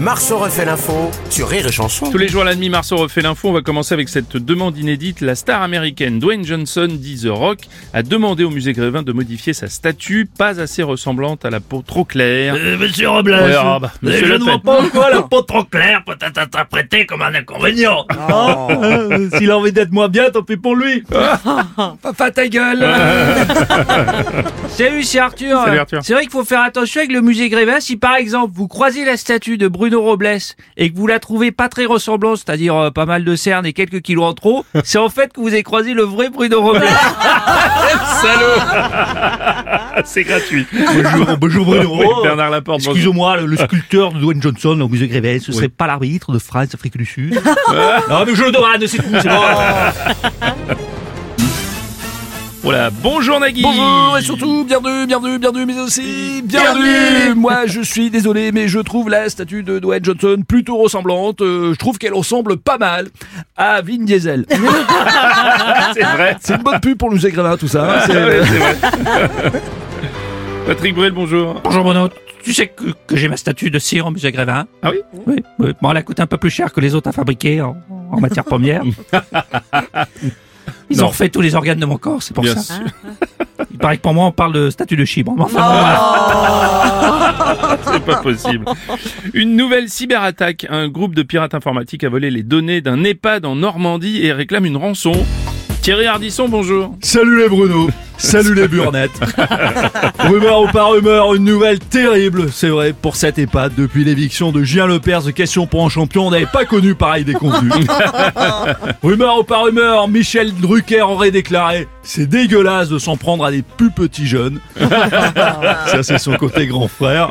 Marceau refait l'info sur Rire et Chanson. Tous les jours à la demi, Marceau refait l'info. On va commencer avec cette demande inédite. La star américaine Dwayne Johnson, dit The Rock, a demandé au musée Grévin de modifier sa statue, pas assez ressemblante à la peau trop claire. Euh, monsieur Robles, Ouais, ah bah, euh, monsieur je ne vois pas pourquoi la peau trop claire peut être interprétée comme un inconvénient. Euh, S'il a envie d'être moins bien, tant pis pour lui. Papa ta gueule Salut, c'est Arthur. Salut, Arthur. C'est vrai qu'il faut faire attention avec le musée Grévin. Si par exemple vous croisez la statue de Bruno Robles et que vous la trouvez pas très ressemblante, c'est-à-dire euh, pas mal de cernes et quelques kilos en trop, c'est en fait que vous avez croisé le vrai Bruno Robles. C'est gratuit. Bonjour, bonjour Bruno. Oui, Bernard Laporte. Excusez-moi, le, le sculpteur de Dwayne Johnson au musée Grévin, ce serait pas l'arbitre de France, Afrique du Sud Non mais je le demande, c'est tout, c'est bon. Voilà. Bonjour Nagui. Bonjour et surtout bienvenue, bienvenue, bienvenue, mais aussi bienvenue. Moi, je suis désolé, mais je trouve la statue de Dwayne Johnson plutôt ressemblante. Euh, je trouve qu'elle ressemble pas mal à Vin Diesel. C'est vrai. C'est une bonne pub pour le musée Grévin, tout ça. hein. C'est- Ouais, c'est vrai. Patrick Bruel, bonjour. Bonjour Bruno, tu sais que, que j'ai ma statue de cire au musée Grévin Ah oui? Oui, oui. Bon, elle a coûté un peu plus cher que les autres à fabriquer en, en matière première. Ils Non. ont refait tous les organes de mon corps, c'est pour Bien ça. sûr. Il paraît que pour moi, on parle de statue de chibre. C'est pas possible. Une nouvelle cyberattaque. Un groupe de pirates informatiques a volé les données d'un EHPAD en Normandie et réclame une rançon. Thierry Ardisson, bonjour. Salut les Bruno, salut les burnettes. rumeur ou pas rumeur, une nouvelle terrible, c'est vrai, pour cette EHPAD. Depuis l'éviction de Julien Lepers de Question pour un champion, on n'avait pas connu pareil déconvenu. rumeur ou pas rumeur, Michel Drucker aurait déclaré « C'est dégueulasse de s'en prendre à des plus petits jeunes. » Ça c'est son côté grand frère.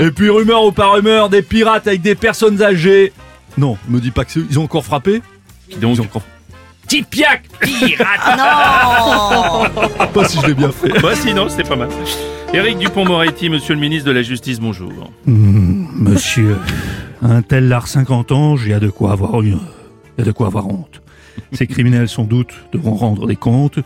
Et puis rumeur ou pas rumeur, des pirates avec des personnes âgées. Non, me dis pas que c'est eux. Ils ont encore frappé? Qui donc Ils ont encore... Tipiac, pirate Pas si je l'ai bien fait. Bah sinon, c'était pas mal. Éric Dupont-Moretti, monsieur le ministre de la Justice, bonjour. Monsieur, un tel lard 50 ans, il y a de quoi avoir une, il y a de quoi avoir honte. Ces criminels, sans doute, devront rendre des comptes.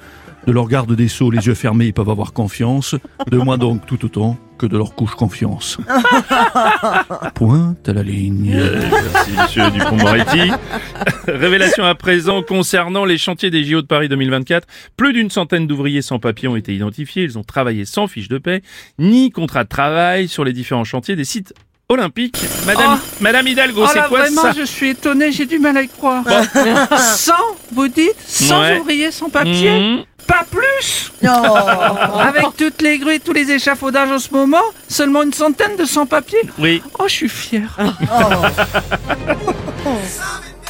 De leur garde des sceaux, les yeux fermés, ils peuvent avoir confiance. De moi donc tout autant que de leur couche confiance. Pointe à la ligne. Merci, monsieur Dupont-Moretti. Révélation à présent concernant les chantiers des JO de Paris 2024. Plus d'une centaine d'ouvriers sans papier ont été identifiés. Ils ont travaillé sans fiche de paix, ni contrat de travail sur les différents chantiers des sites olympiques. Madame, Madame Hidalgo, Oh c'est quoi vraiment, ça je suis étonné, j'ai du mal à y croire. 100, vous dites 100 Ouais. ouvriers sans papier Mhm. Pas plus Avec toutes les grues et tous les échafaudages en ce moment, seulement une centaine de sans-papiers Oui. Oh, je suis fier.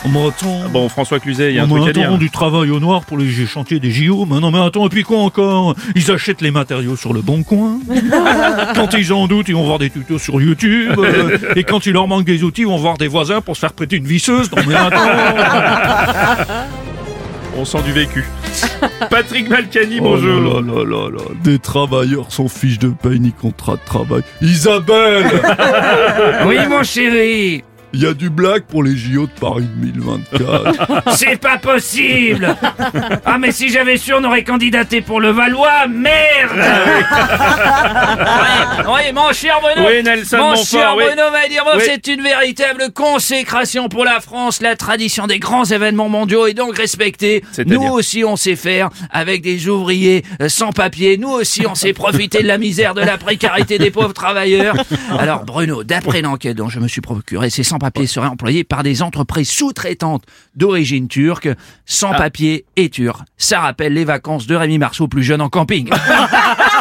On m'attend. Bon, François Cluzet, il y a un On truc à dire. du travail au noir pour les chantiers des JO. Mais non, mais attends, et puis quoi encore? Ils achètent les matériaux sur le bon coin. quand ils en doutent, ils vont voir des tutos sur YouTube. euh, et quand il leur manque des outils, ils vont voir des voisins pour se faire prêter une visseuse. Non mais attends On sent du vécu. Patrick Balkany, Oh bonjour. là là là là, Des travailleurs sans fiche de paye ni contrat de travail. Isabelle Oui, mon chéri Il y a du blague pour les JO de Paris 2024. C'est pas possible Ah, mais si j'avais su, on aurait candidaté pour le Valois Merde Oui, mon cher Bruno. Oui, Nelson Mon Montfort, cher oui. Bruno va dire, bon, Oui. c'est une véritable consécration pour la France. La tradition des grands événements mondiaux est donc respectée. Nous aussi, on sait faire avec des ouvriers euh, sans papier. Nous aussi, on sait profiter de la misère, de la précarité des pauvres travailleurs. Alors, Bruno, d'après l'enquête dont je me suis procuré, ces sans-papiers seraient employés par des entreprises sous-traitantes d'origine turque. Sans-papiers et turcs. Ça rappelle les vacances de Rémi Marceau plus jeune en camping.